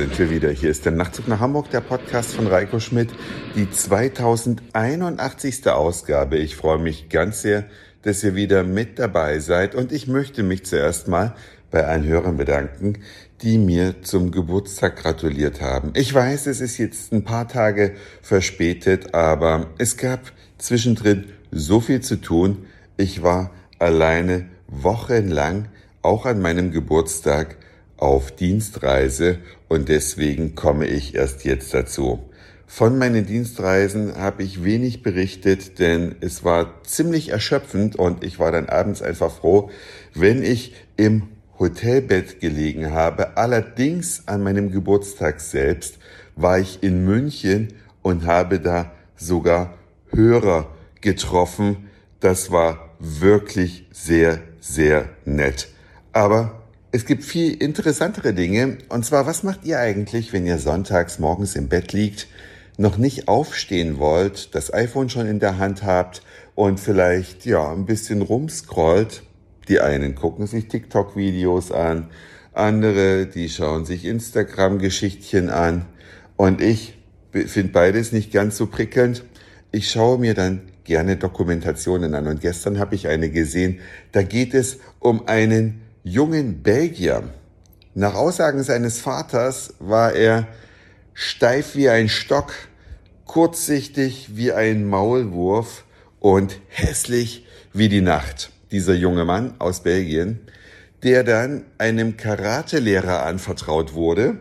sind wir wieder. Hier ist der Nachtzug nach Hamburg, der Podcast von Reiko Schmidt, die 2081. Ausgabe. Ich freue mich ganz sehr, dass ihr wieder mit dabei seid und ich möchte mich zuerst mal bei allen Hörern bedanken, die mir zum Geburtstag gratuliert haben. Ich weiß, es ist jetzt ein paar Tage verspätet, aber es gab zwischendrin so viel zu tun. Ich war alleine wochenlang, auch an meinem Geburtstag, auf Dienstreise und deswegen komme ich erst jetzt dazu. Von meinen Dienstreisen habe ich wenig berichtet, denn es war ziemlich erschöpfend und ich war dann abends einfach froh, wenn ich im Hotelbett gelegen habe. Allerdings an meinem Geburtstag selbst war ich in München und habe da sogar Hörer getroffen. Das war wirklich sehr, sehr nett. Aber es gibt viel interessantere Dinge. Und zwar, was macht ihr eigentlich, wenn ihr sonntags morgens im Bett liegt, noch nicht aufstehen wollt, das iPhone schon in der Hand habt und vielleicht, ja, ein bisschen rumscrollt? Die einen gucken sich TikTok-Videos an, andere, die schauen sich Instagram-Geschichtchen an. Und ich finde beides nicht ganz so prickelnd. Ich schaue mir dann gerne Dokumentationen an. Und gestern habe ich eine gesehen, da geht es um einen jungen Belgier. Nach Aussagen seines Vaters war er steif wie ein Stock, kurzsichtig wie ein Maulwurf und hässlich wie die Nacht. Dieser junge Mann aus Belgien, der dann einem Karatelehrer anvertraut wurde,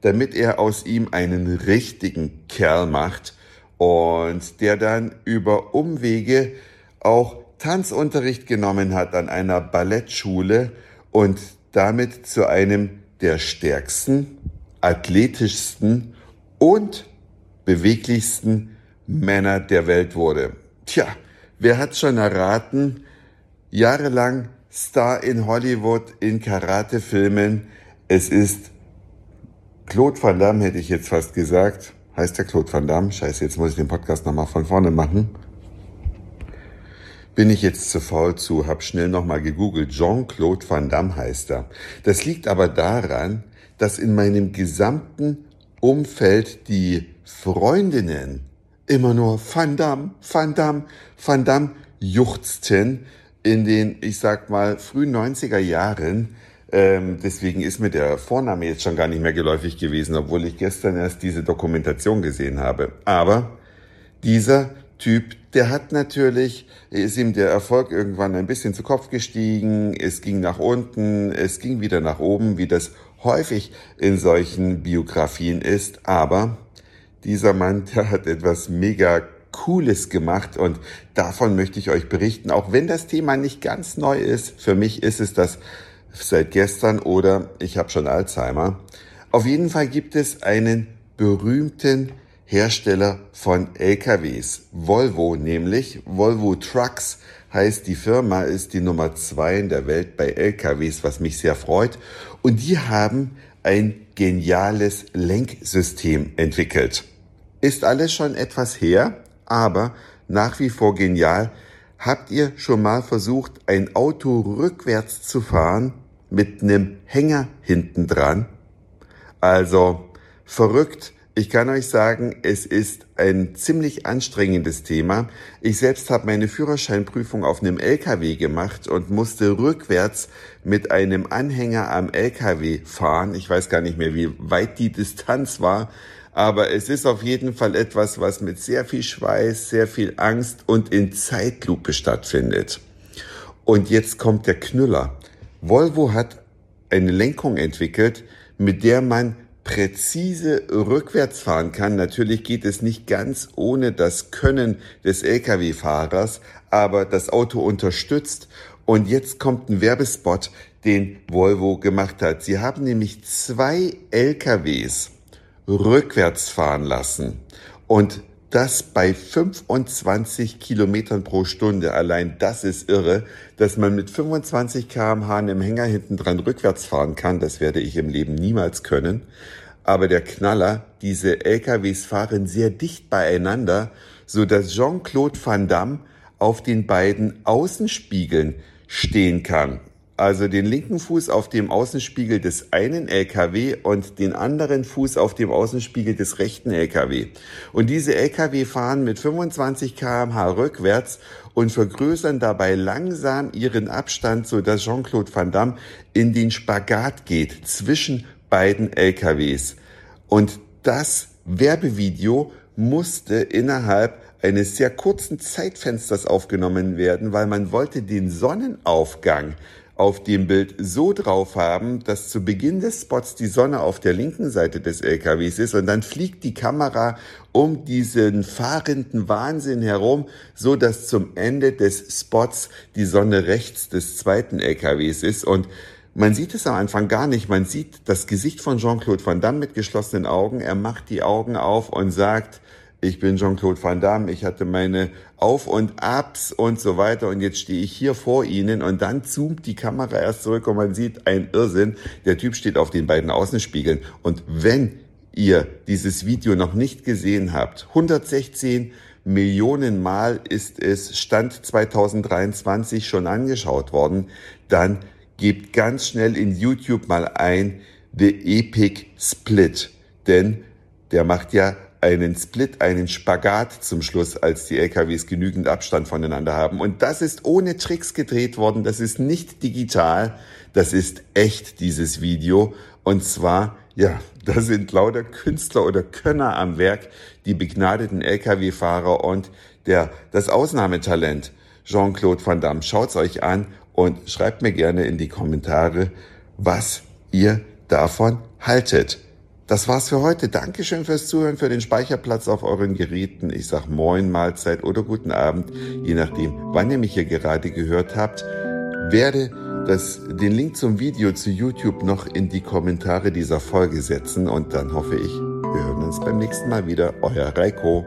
damit er aus ihm einen richtigen Kerl macht und der dann über Umwege auch Tanzunterricht genommen hat an einer Ballettschule und damit zu einem der stärksten, athletischsten und beweglichsten Männer der Welt wurde. Tja, wer hat schon erraten? Jahrelang Star in Hollywood in Karatefilmen. Es ist Claude Van Damme, hätte ich jetzt fast gesagt. Heißt der Claude Van Damme? Scheiße, jetzt muss ich den Podcast nochmal von vorne machen bin ich jetzt zu faul zu, hab schnell nochmal gegoogelt. Jean-Claude Van Damme heißt er. Das liegt aber daran, dass in meinem gesamten Umfeld die Freundinnen immer nur Van Damme, Van Damme, Van Damme juchzten in den, ich sag mal, frühen 90er Jahren. Ähm, deswegen ist mir der Vorname jetzt schon gar nicht mehr geläufig gewesen, obwohl ich gestern erst diese Dokumentation gesehen habe. Aber dieser Typ, der hat natürlich, ist ihm der Erfolg irgendwann ein bisschen zu Kopf gestiegen, es ging nach unten, es ging wieder nach oben, wie das häufig in solchen Biografien ist, aber dieser Mann, der hat etwas mega Cooles gemacht und davon möchte ich euch berichten, auch wenn das Thema nicht ganz neu ist. Für mich ist es das seit gestern oder ich habe schon Alzheimer. Auf jeden Fall gibt es einen berühmten Hersteller von LKWs. Volvo nämlich. Volvo Trucks heißt die Firma, ist die Nummer zwei in der Welt bei LKWs, was mich sehr freut. Und die haben ein geniales Lenksystem entwickelt. Ist alles schon etwas her, aber nach wie vor genial. Habt ihr schon mal versucht, ein Auto rückwärts zu fahren mit einem Hänger hinten dran? Also verrückt ich kann euch sagen, es ist ein ziemlich anstrengendes Thema. Ich selbst habe meine Führerscheinprüfung auf einem LKW gemacht und musste rückwärts mit einem Anhänger am LKW fahren. Ich weiß gar nicht mehr, wie weit die Distanz war, aber es ist auf jeden Fall etwas, was mit sehr viel Schweiß, sehr viel Angst und in Zeitlupe stattfindet. Und jetzt kommt der Knüller. Volvo hat eine Lenkung entwickelt, mit der man präzise rückwärts fahren kann. Natürlich geht es nicht ganz ohne das Können des Lkw-Fahrers, aber das Auto unterstützt. Und jetzt kommt ein Werbespot, den Volvo gemacht hat. Sie haben nämlich zwei LKWs rückwärts fahren lassen. Und das bei 25 Kilometern pro Stunde. Allein das ist irre, dass man mit 25 kmh einem Hänger hinten dran rückwärts fahren kann. Das werde ich im Leben niemals können. Aber der Knaller, diese LKWs fahren sehr dicht beieinander, so dass Jean-Claude Van Damme auf den beiden Außenspiegeln stehen kann. Also den linken Fuß auf dem Außenspiegel des einen LKW und den anderen Fuß auf dem Außenspiegel des rechten LKW. Und diese LKW fahren mit 25 kmh rückwärts und vergrößern dabei langsam ihren Abstand, so dass Jean-Claude Van Damme in den Spagat geht zwischen beiden LKWs. Und das Werbevideo musste innerhalb eines sehr kurzen Zeitfensters aufgenommen werden, weil man wollte den Sonnenaufgang auf dem Bild so drauf haben, dass zu Beginn des Spots die Sonne auf der linken Seite des LKWs ist und dann fliegt die Kamera um diesen fahrenden Wahnsinn herum, so dass zum Ende des Spots die Sonne rechts des zweiten LKWs ist und man sieht es am Anfang gar nicht. Man sieht das Gesicht von Jean-Claude Van Damme mit geschlossenen Augen. Er macht die Augen auf und sagt, ich bin Jean-Claude Van Damme, ich hatte meine Auf- und Abs und so weiter. Und jetzt stehe ich hier vor Ihnen. Und dann zoomt die Kamera erst zurück und man sieht ein Irrsinn. Der Typ steht auf den beiden Außenspiegeln. Und wenn ihr dieses Video noch nicht gesehen habt, 116 Millionen Mal ist es Stand 2023 schon angeschaut worden, dann gebt ganz schnell in YouTube mal ein The Epic Split, denn der macht ja einen Split, einen Spagat zum Schluss, als die LKWs genügend Abstand voneinander haben. Und das ist ohne Tricks gedreht worden. Das ist nicht digital. Das ist echt, dieses Video. Und zwar, ja, da sind lauter Künstler oder Könner am Werk, die begnadeten LKW-Fahrer und der, das Ausnahmetalent Jean-Claude Van Damme. Schaut's euch an und schreibt mir gerne in die Kommentare, was ihr davon haltet. Das war's für heute. Dankeschön fürs Zuhören, für den Speicherplatz auf euren Geräten. Ich sag Moin, Mahlzeit oder guten Abend, je nachdem, wann ihr mich hier gerade gehört habt. Werde das, den Link zum Video zu YouTube noch in die Kommentare dieser Folge setzen und dann hoffe ich, wir hören uns beim nächsten Mal wieder. Euer Reiko.